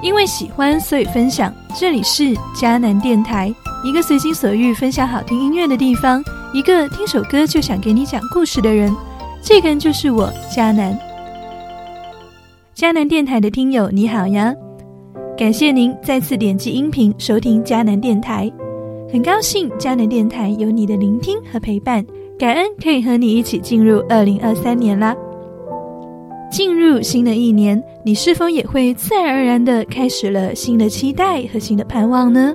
因为喜欢，所以分享。这里是迦南电台，一个随心所欲分享好听音乐的地方，一个听首歌就想给你讲故事的人。这个人就是我，迦南。迦南电台的听友你好呀，感谢您再次点击音频收听迦南电台，很高兴迦南电台有你的聆听和陪伴，感恩可以和你一起进入二零二三年啦。进入新的一年，你是否也会自然而然的开始了新的期待和新的盼望呢？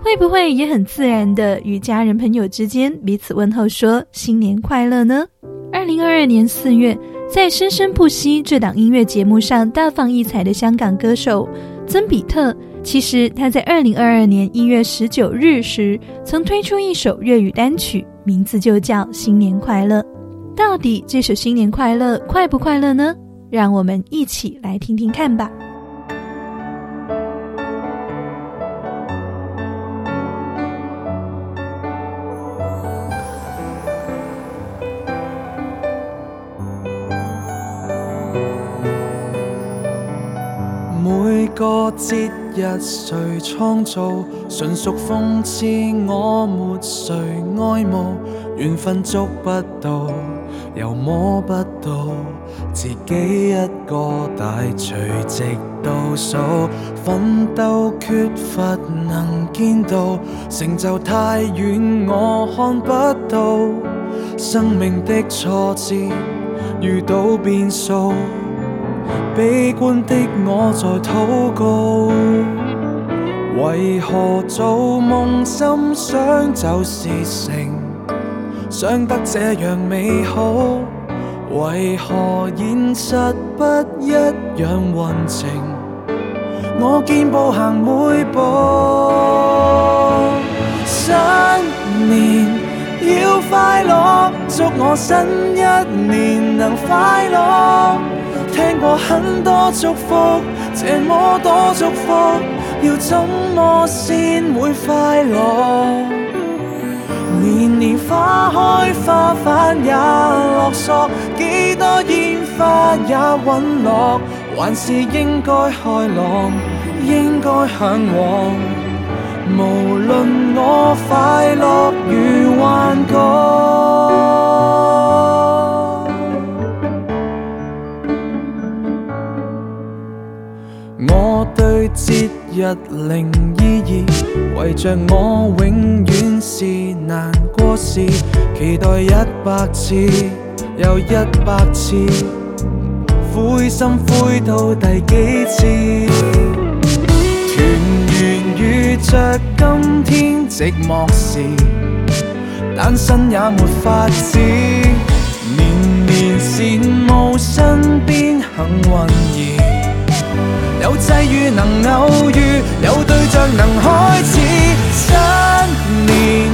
会不会也很自然的与家人朋友之间彼此问候说新年快乐呢？二零二二年四月，在《生生不息》这档音乐节目上大放异彩的香港歌手曾比特，其实他在二零二二年一月十九日时曾推出一首粤语单曲，名字就叫《新年快乐》。到底这首《新年快乐》快不快乐呢？让我们一起来听听看吧。每个节日谁创造？纯属讽刺，我没谁爱慕，缘分捉不到，又摸不到。自己一个大随直倒数，奋斗缺乏能见到，成就太远我看不到，生命的挫折遇到变数，悲观的我在祷告，为何做梦心想就是成，想得这样美好？为何现实不一样运程？我健步行每步，新年要快乐，祝我新一年能快乐。听过很多祝福，这么多祝福，要怎么先会快乐？年年花开花瓣也落索，几多烟花也陨落，还是应该开朗，应该向往。无论我快乐与幻觉，我对节日零意义，为着我永远是难过事，期待一百次又一百次，灰心灰到第几次？团圆遇着今天寂寞时，单身也没法子，年年羡慕身边幸运儿。有际遇能偶遇，有对象能开始。新年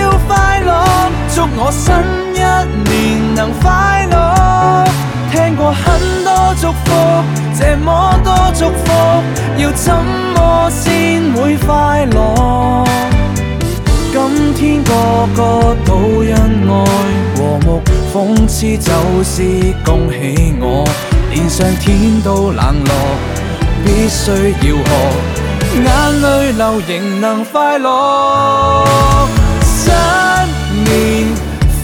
要快乐，祝我新一年能快乐。听过很多祝福，这么多祝福，要怎么先会快乐？今天个个都因爱和睦，讽刺就是恭喜我，连上天都冷落。必须要学，眼泪流仍能快乐。新年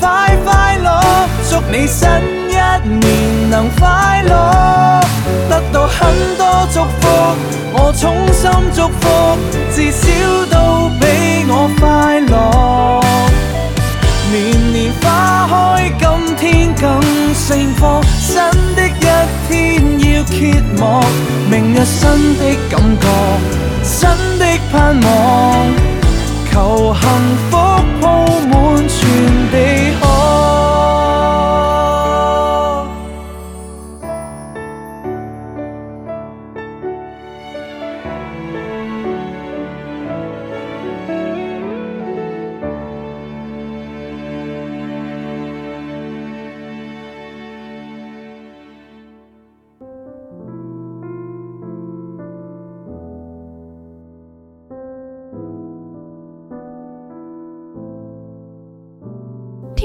快快乐，祝你新一年能快乐。得到很多祝福，我衷心祝福，至少都比我快乐。年年花开，今天更盛放，新的一天揭幕。明日新的感觉，新的盼望，求幸福铺满全地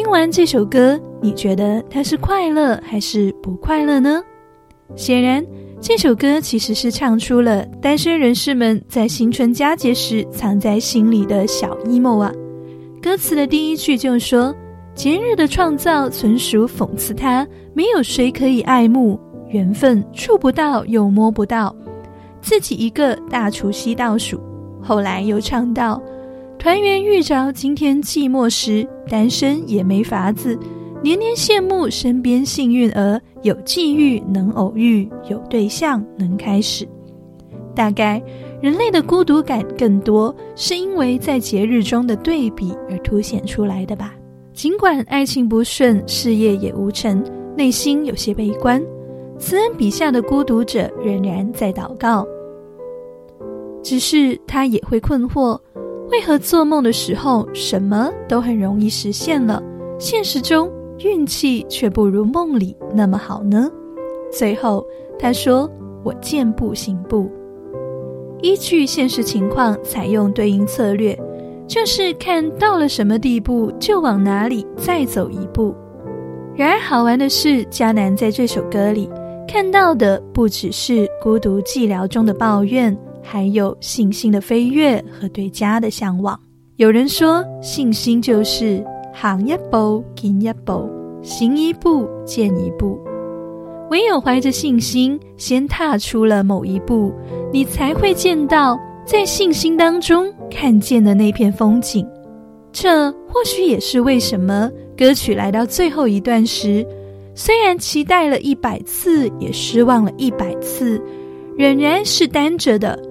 听完这首歌，你觉得它是快乐还是不快乐呢？显然，这首歌其实是唱出了单身人士们在新春佳节时藏在心里的小 emo 啊。歌词的第一句就说：“节日的创造纯属讽刺他，没有谁可以爱慕，缘分触不到又摸不到，自己一个大除夕倒数。”后来又唱到：“团圆遇着今天寂寞时，单身也没法子。”年年羡慕身边幸运儿有际遇能偶遇，有对象能开始。大概人类的孤独感更多，是因为在节日中的对比而凸显出来的吧。尽管爱情不顺，事业也无成，内心有些悲观，慈恩笔下的孤独者仍然在祷告。只是他也会困惑：为何做梦的时候什么都很容易实现了，现实中？运气却不如梦里那么好呢。最后他说：“我见步行步，依据现实情况采用对应策略，就是看到了什么地步就往哪里再走一步。”然而好玩的是，迦南在这首歌里看到的不只是孤独寂寥中的抱怨，还有信心的飞跃和对家的向往。有人说，信心就是。行一步，见一步，行一步，见一步。唯有怀着信心，先踏出了某一步，你才会见到在信心当中看见的那片风景。这或许也是为什么歌曲来到最后一段时，虽然期待了一百次，也失望了一百次，仍然是单着的，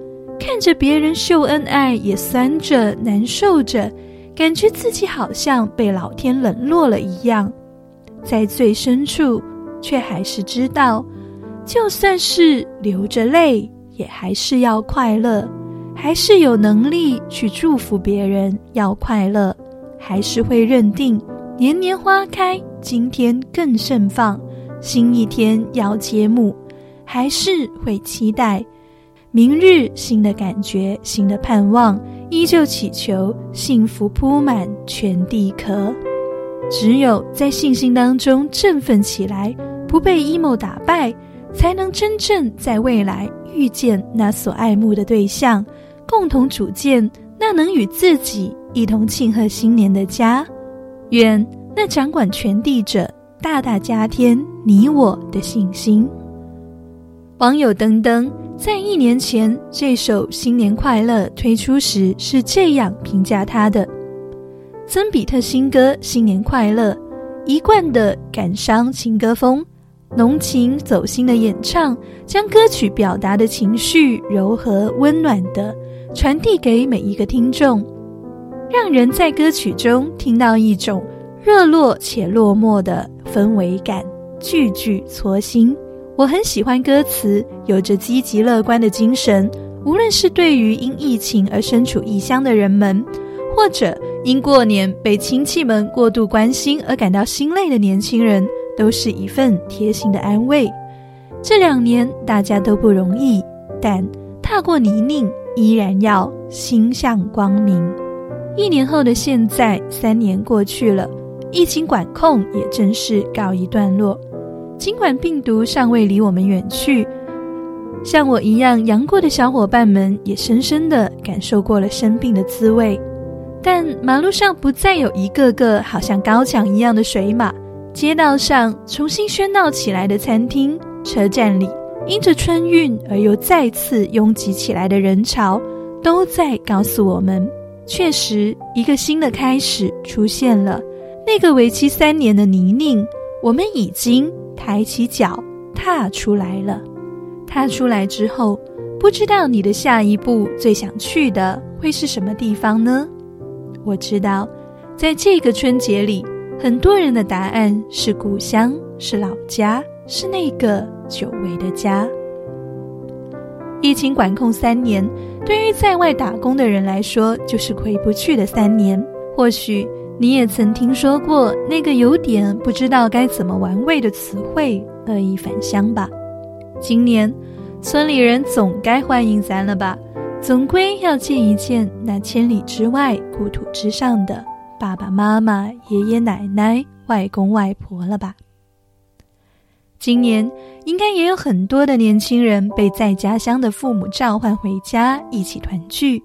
看着别人秀恩爱，也酸着，难受着。感觉自己好像被老天冷落了一样，在最深处，却还是知道，就算是流着泪，也还是要快乐，还是有能力去祝福别人要快乐，还是会认定年年花开，今天更盛放，新一天要揭幕，还是会期待明日新的感觉，新的盼望。依旧祈求幸福铺满全地壳，只有在信心当中振奋起来，不被 emo 打败，才能真正在未来遇见那所爱慕的对象，共同组建那能与自己一同庆贺新年的家。愿那掌管全地者大大加添你我的信心。网友登登。在一年前，这首《新年快乐》推出时是这样评价他的：曾比特新歌《新年快乐》，一贯的感伤情歌风，浓情走心的演唱，将歌曲表达的情绪柔和温暖的传递给每一个听众，让人在歌曲中听到一种热络且落寞的氛围感，句句戳心。我很喜欢歌词，有着积极乐观的精神。无论是对于因疫情而身处异乡的人们，或者因过年被亲戚们过度关心而感到心累的年轻人，都是一份贴心的安慰。这两年大家都不容易，但踏过泥泞，依然要心向光明。一年后的现在，三年过去了，疫情管控也正式告一段落。尽管病毒尚未离我们远去，像我一样阳过的小伙伴们也深深的感受过了生病的滋味。但马路上不再有一个个好像高墙一样的水马，街道上重新喧闹起来的餐厅，车站里因着春运而又再次拥挤起来的人潮，都在告诉我们：确实，一个新的开始出现了。那个为期三年的泥泞，我们已经。抬起脚，踏出来了。踏出来之后，不知道你的下一步最想去的会是什么地方呢？我知道，在这个春节里，很多人的答案是故乡，是老家，是那个久违的家。疫情管控三年，对于在外打工的人来说，就是回不去的三年。或许。你也曾听说过那个有点不知道该怎么玩味的词汇“恶意返乡”吧？今年，村里人总该欢迎咱了吧？总归要见一见那千里之外、故土之上的爸爸妈妈、爷爷奶奶、外公外婆了吧？今年应该也有很多的年轻人被在家乡的父母召唤回家一起团聚，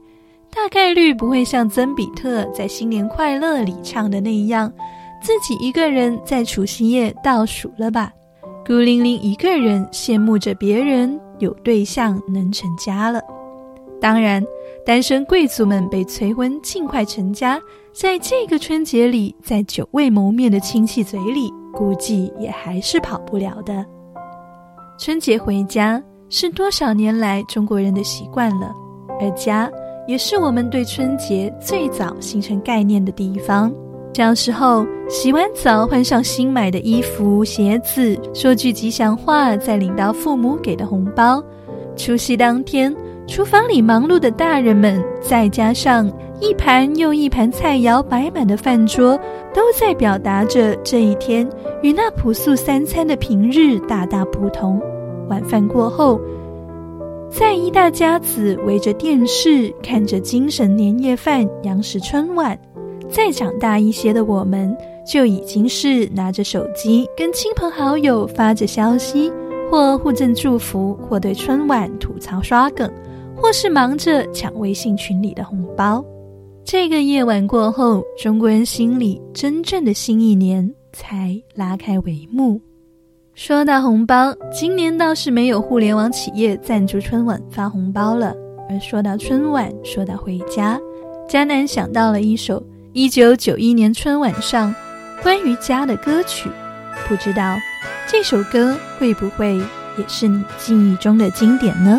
大概率不会像曾比特在《新年快乐》里唱的那样，自己一个人在除夕夜倒数了吧？孤零零一个人羡慕着别人有对象能成家了。当然，单身贵族们被催婚尽快成家，在这个春节里，在久未谋面的亲戚嘴里，估计也还是跑不了的。春节回家是多少年来中国人的习惯了，而家也是我们对春节最早形成概念的地方。小时候洗完澡，换上新买的衣服、鞋子，说句吉祥话，再领到父母给的红包。除夕当天。厨房里忙碌的大人们，再加上一盘又一盘菜肴摆满的饭桌，都在表达着这一天与那朴素三餐的平日大大不同。晚饭过后，在一大家子围着电视看着精神年夜饭、央视春晚。再长大一些的我们，就已经是拿着手机跟亲朋好友发着消息，或互赠祝福，或对春晚吐槽刷梗。或是忙着抢微信群里的红包，这个夜晚过后，中国人心里真正的新一年才拉开帷幕。说到红包，今年倒是没有互联网企业赞助春晚发红包了。而说到春晚，说到回家，佳楠想到了一首一九九一年春晚上关于家的歌曲，不知道这首歌会不会也是你记忆中的经典呢？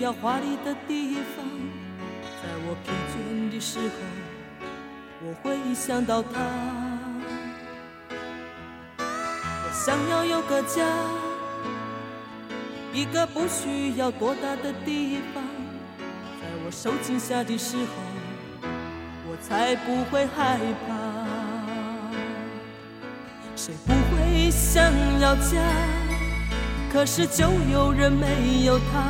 要华丽的地方，在我疲倦的时候，我会想到他。我想要有个家，一个不需要多大的地方，在我受惊吓的时候，我才不会害怕。谁不会想要家？可是就有人没有他，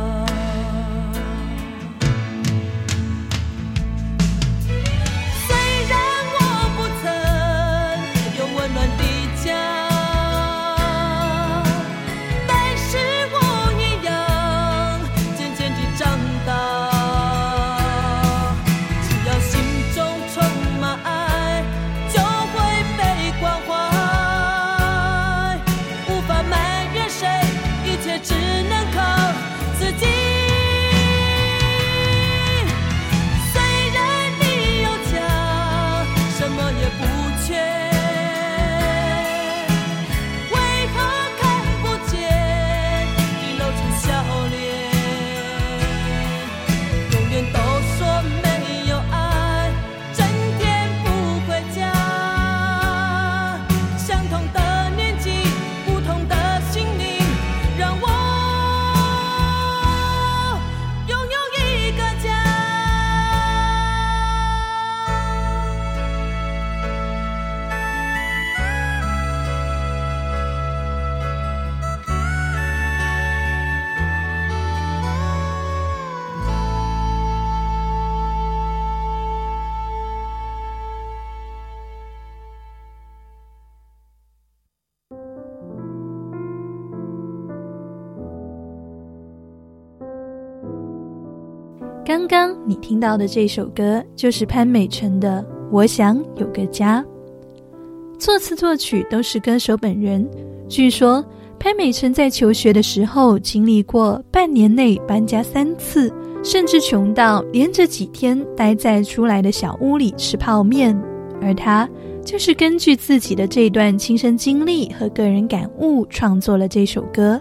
刚刚你听到的这首歌就是潘美辰的《我想有个家》，作词作曲都是歌手本人。据说潘美辰在求学的时候经历过半年内搬家三次，甚至穷到连着几天待在出来的小屋里吃泡面。而他就是根据自己的这段亲身经历和个人感悟创作了这首歌。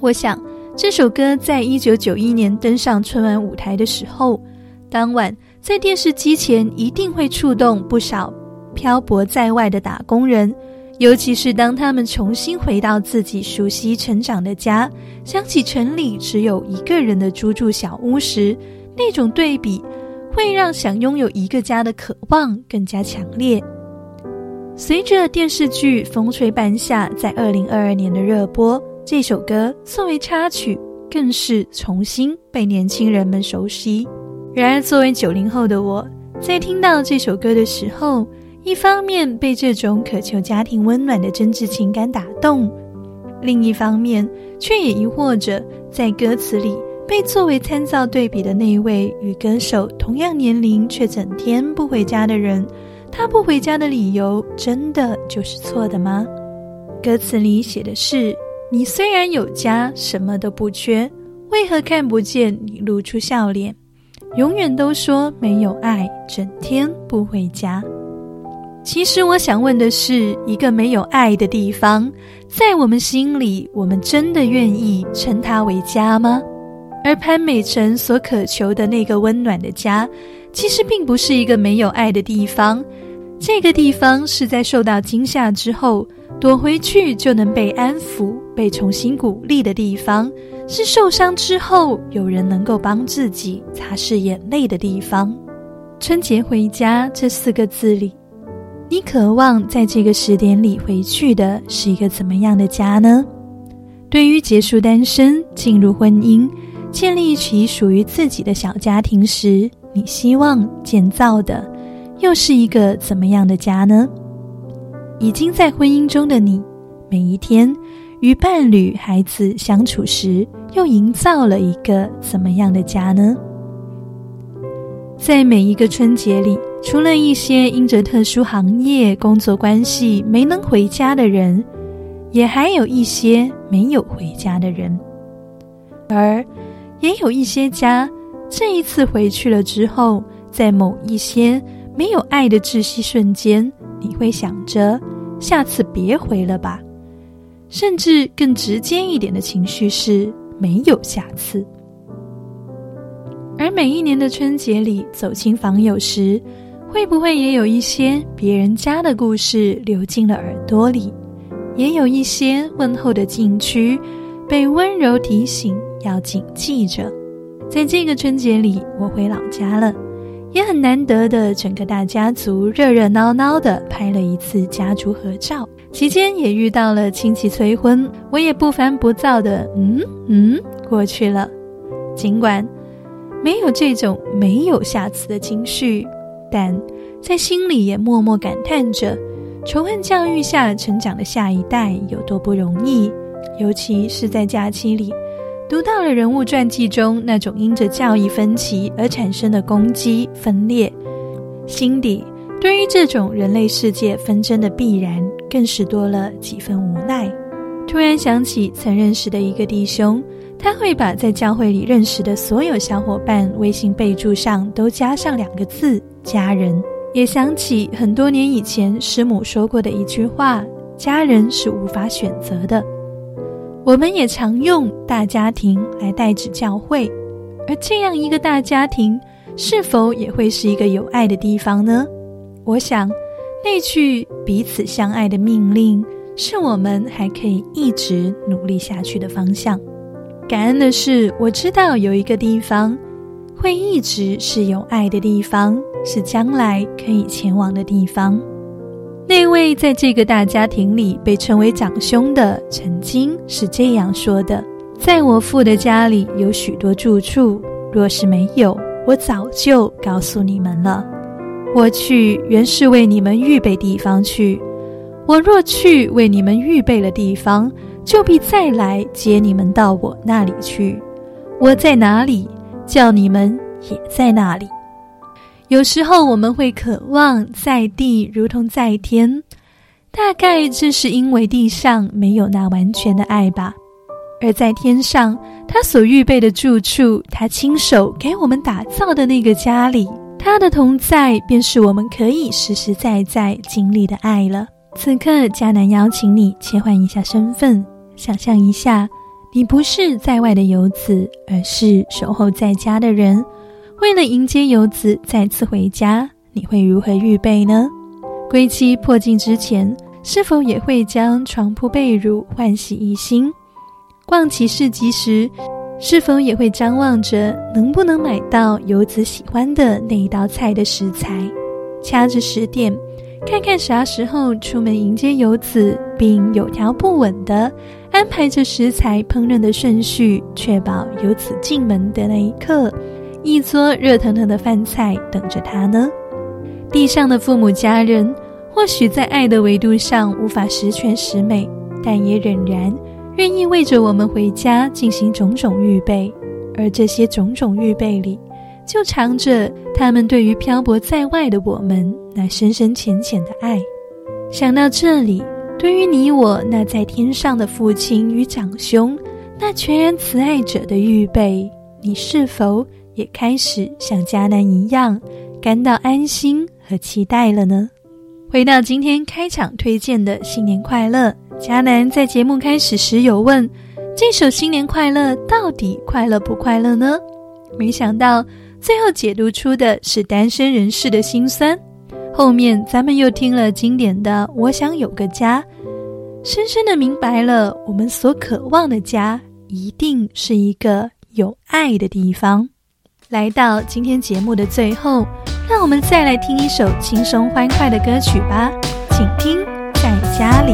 我想。这首歌在一九九一年登上春晚舞台的时候，当晚在电视机前一定会触动不少漂泊在外的打工人，尤其是当他们重新回到自己熟悉成长的家，想起城里只有一个人的租住小屋时，那种对比会让想拥有一个家的渴望更加强烈。随着电视剧《风吹半夏》在二零二二年的热播。这首歌作为插曲，更是重新被年轻人们熟悉。然而，作为九零后的我，在听到这首歌的时候，一方面被这种渴求家庭温暖的真挚情感打动，另一方面却也疑惑着，在歌词里被作为参照对比的那位与歌手同样年龄却整天不回家的人，他不回家的理由真的就是错的吗？歌词里写的是。你虽然有家，什么都不缺，为何看不见你露出笑脸？永远都说没有爱，整天不回家。其实我想问的是，一个没有爱的地方，在我们心里，我们真的愿意称它为家吗？而潘美辰所渴求的那个温暖的家，其实并不是一个没有爱的地方。这个地方是在受到惊吓之后。躲回去就能被安抚、被重新鼓励的地方，是受伤之后有人能够帮自己擦拭眼泪的地方。春节回家这四个字里，你渴望在这个时点里回去的是一个怎么样的家呢？对于结束单身、进入婚姻、建立起属于自己的小家庭时，你希望建造的又是一个怎么样的家呢？已经在婚姻中的你，每一天与伴侣、孩子相处时，又营造了一个怎么样的家呢？在每一个春节里，除了一些因着特殊行业、工作关系没能回家的人，也还有一些没有回家的人，而也有一些家，这一次回去了之后，在某一些没有爱的窒息瞬间。你会想着下次别回了吧，甚至更直接一点的情绪是没有下次。而每一年的春节里，走亲访友时，会不会也有一些别人家的故事流进了耳朵里？也有一些问候的禁区，被温柔提醒要谨记着。在这个春节里，我回老家了，也很难得的，整个大家族热热闹闹的拍了一次家族合照。期间也遇到了亲戚催婚，我也不烦不躁的，嗯嗯，过去了。尽管没有这种没有下次的情绪，但在心里也默默感叹着，仇恨教育下成长的下一代有多不容易。尤其是在假期里，读到了人物传记中那种因着教义分歧而产生的攻击分裂，心底对于这种人类世界纷争的必然。更是多了几分无奈。突然想起曾认识的一个弟兄，他会把在教会里认识的所有小伙伴微信备注上都加上两个字“家人”。也想起很多年以前师母说过的一句话：“家人是无法选择的。”我们也常用“大家庭”来代指教会，而这样一个大家庭，是否也会是一个有爱的地方呢？我想。那句彼此相爱的命令，是我们还可以一直努力下去的方向。感恩的是，我知道有一个地方会一直是有爱的地方，是将来可以前往的地方。那位在这个大家庭里被称为长兄的，曾经是这样说的：“在我父的家里有许多住处，若是没有，我早就告诉你们了。”我去原是为你们预备地方去，我若去为你们预备了地方，就必再来接你们到我那里去。我在哪里，叫你们也在那里。有时候我们会渴望在地如同在天，大概这是因为地上没有那完全的爱吧。而在天上，他所预备的住处，他亲手给我们打造的那个家里。他的同在，便是我们可以实实在在经历的爱了。此刻，迦南邀请你切换一下身份，想象一下，你不是在外的游子，而是守候在家的人。为了迎接游子再次回家，你会如何预备呢？归期破镜之前，是否也会将床铺被褥换洗一新？逛起市集时。是否也会张望着能不能买到游子喜欢的那一道菜的食材，掐着时点，看看啥时候出门迎接游子，并有条不紊地安排着食材烹饪的顺序，确保游子进门的那一刻，一桌热腾腾的饭菜等着他呢？地上的父母家人，或许在爱的维度上无法十全十美，但也仍然。愿意为着我们回家进行种种预备，而这些种种预备里，就藏着他们对于漂泊在外的我们那深深浅浅的爱。想到这里，对于你我那在天上的父亲与长兄那全然慈爱者的预备，你是否也开始像迦南一样感到安心和期待了呢？回到今天开场推荐的新年快乐。迦南在节目开始时有问：“这首新年快乐到底快乐不快乐呢？”没想到最后解读出的是单身人士的心酸。后面咱们又听了经典的《我想有个家》，深深的明白了我们所渴望的家一定是一个有爱的地方。来到今天节目的最后，让我们再来听一首轻松欢快的歌曲吧，请听《在家里》。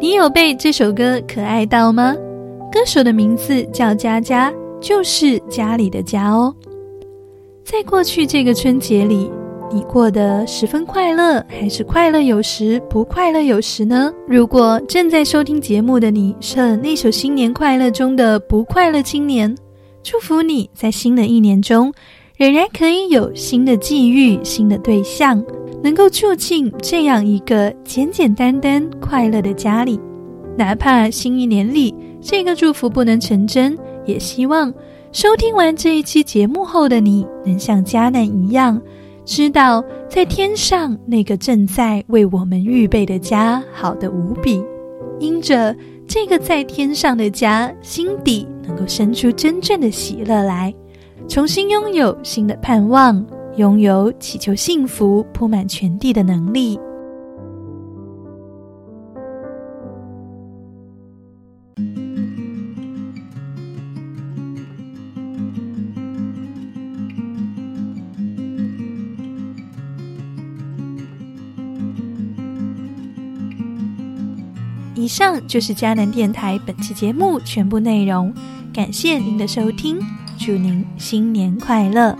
你有被这首歌可爱到吗？歌手的名字叫佳佳，就是家里的家哦。在过去这个春节里，你过得十分快乐，还是快乐有时，不快乐有时呢？如果正在收听节目的你是那首《新年快乐》中的不快乐青年，祝福你在新的一年中仍然可以有新的际遇、新的对象。能够住进这样一个简简单单快乐的家里，哪怕新一年里这个祝福不能成真，也希望收听完这一期节目后的你能像迦南一样，知道在天上那个正在为我们预备的家好的无比，因着这个在天上的家，心底能够生出真正的喜乐来，重新拥有新的盼望。拥有祈求幸福铺满全地的能力。以上就是迦南电台本期节目全部内容，感谢您的收听，祝您新年快乐。